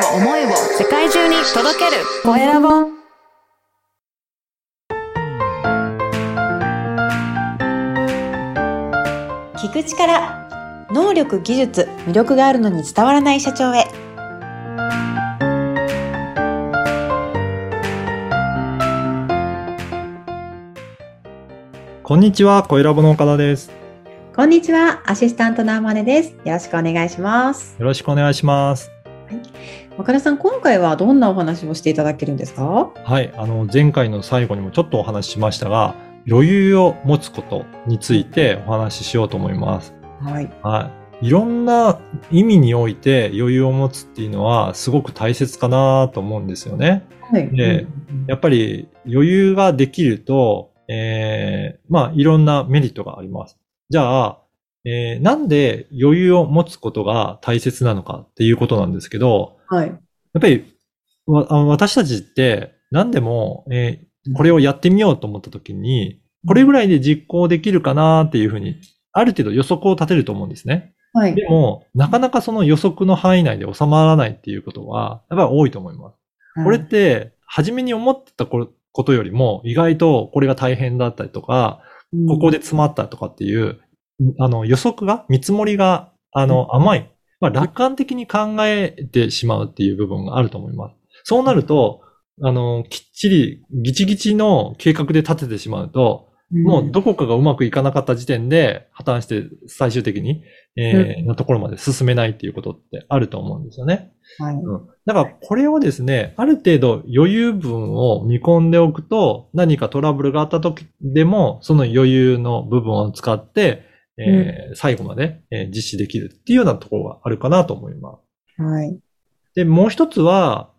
を思いを世界中に届ける。コエラボ聞く力能力技術魅力があるのに伝わらない社長へ。こんにちは、小ラボの岡田です。こんにちはアシスタントのあまねです。よろしくお願いします。よろしくお願いします。岡田さん今回はどんなお話をしていただけるんですか？はい、あの、前回の最後にもちょっとお話ししましたが、余裕を持つことについてお話ししようと思います。はいはい。いろんな意味において余裕を持つっていうのはすごく大切かなと思うんですよね。はいでやっぱり余裕ができると、えー、まあいろんなメリットがあります。じゃあ、えー、なんで余裕を持つことが大切なのかっていうことなんですけど、はいやっぱり、私たちって何でも、えーこれをやってみようと思った時に、これぐらいで実行できるかなっていうふうに、ある程度予測を立てると思うんですね。はいでも、なかなかその予測の範囲内で収まらないっていうことは、やっぱり多いと思います。これって、初めに思ってたこことよりも、意外とこれが大変だったりとか、ここで詰まったとかっていう、あの、予測が、見積もりが、あの、甘い。まあ、楽観的に考えてしまうっていう部分があると思います。そうなると、あの、きっちり、ギチギチの計画で立ててしまうと、もうどこかがうまくいかなかった時点で破綻して最終的に、えー、のところまで進めないっていうことってあると思うんですよね。はいうん。だからこれをですね、ある程度余裕分を見込んでおくと、何かトラブルがあった時でも、その余裕の部分を使って、えー最後まで、えー実施できるっていうようなところがあるかなと思います。はい。で、もう一つは、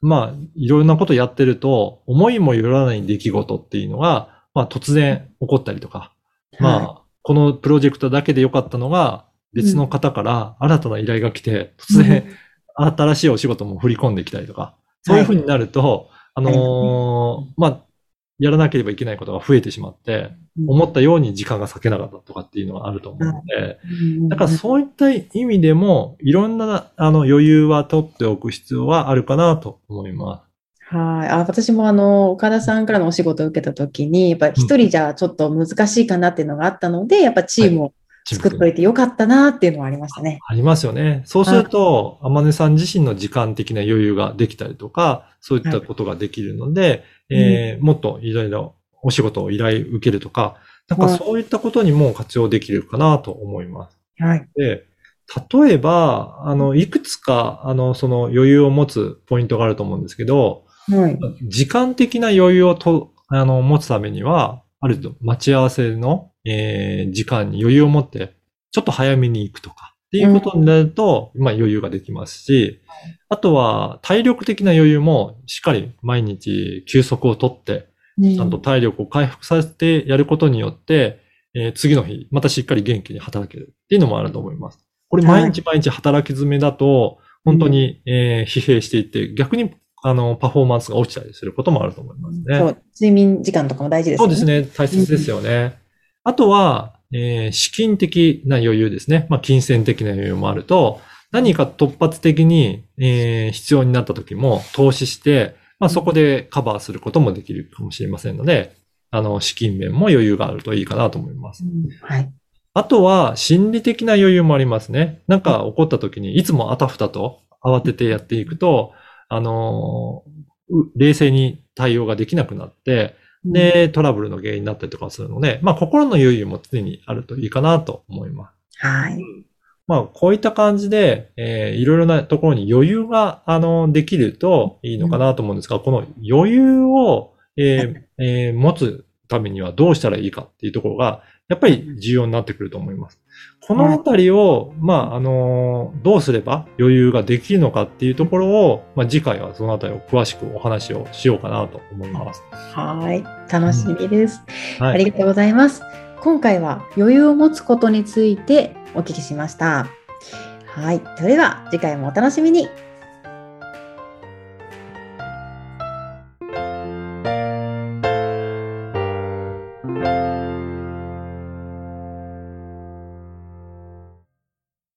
まあ、いろんなことやってると、思いもよらない出来事っていうのが、まあ、突然起こったりとか、まあ、このプロジェクトだけで良かったのが、別の方から新たな依頼が来て、突然、新しいお仕事も振り込んできたりとか、そういうふうになると、あのーまあ、やらなければいけないことが増えてしまって、思ったように時間が割けなかったとかっていうのがあると思うので、だからそういった意味でも、いろんなあの余裕は取っておく必要はあるかなと思いまはい。あ、私もあの、岡田さんからのお仕事を受けたときに、やっぱり一人じゃちょっと難しいかなっていうのがあったので、やっぱチームをす。作っといてよかったなっていうのはありましたね。ありますよね。そうすると、天音さん自身の時間的な余裕ができたりとか、そういったことができるので、えーもっといろいろお仕事を依頼受けるとか、なんかはいそういったことにも活用できるかなと思います。はい。で、例えば、あの、いくつか、あの、その余裕を持つポイントがあると思うんですけど、はい。時間的な余裕をと、あの、持つためには、ある程度待ち合わせの、えー時間に余裕を持って、ちょっと早めに行くとか、っていうことになると、まあ余裕ができますし、あとは体力的な余裕もしっかり毎日休息をとって、ちゃんと体力を回復させてやることによって、えー次の日、またしっかり元気に働けるっていうのもあると思います。これ毎日毎日働き詰めだと、本当に、えー疲弊していって、逆に、あの、パフォーマンスが落ちたりすることもあると思いますね。そう、睡眠時間とかも大事ですよね。そうですね。大切ですよね。あとは、えー資金的な余裕ですね。まあ、金銭的な余裕もあると、何か突発的に、えー必要になった時も投資して、まあ、そこでカバーすることもできるかもしれませんので、あの、資金面も余裕があるといいかなと思いますう。んはい。あとは、心理的な余裕もありますね。なんか起こった時に、いつもあたふたと慌ててやっていくと、あのーう冷静に対応ができなくなって、で、トラブルの原因になったりとかするので、まあ、心の余裕も常にあるといいかなと思います。はい。まあ、こういった感じで、えーいろいろなところに余裕が、あの、できるといいのかなと思うんですが、この余裕を、えーえー持つためにはどうしたらいいかっていうところが、やっぱり重要になってくると思います。このあたりを、まあ、あの、どうすれば余裕ができるのかっていうところを、まあ、次回はそのあたりを詳しくお話をしようかなと思います。はい。楽しみです。はい。ありがとうございます。今回は余裕を持つことについてお聞きしました。はい。それでは次回もお楽しみに。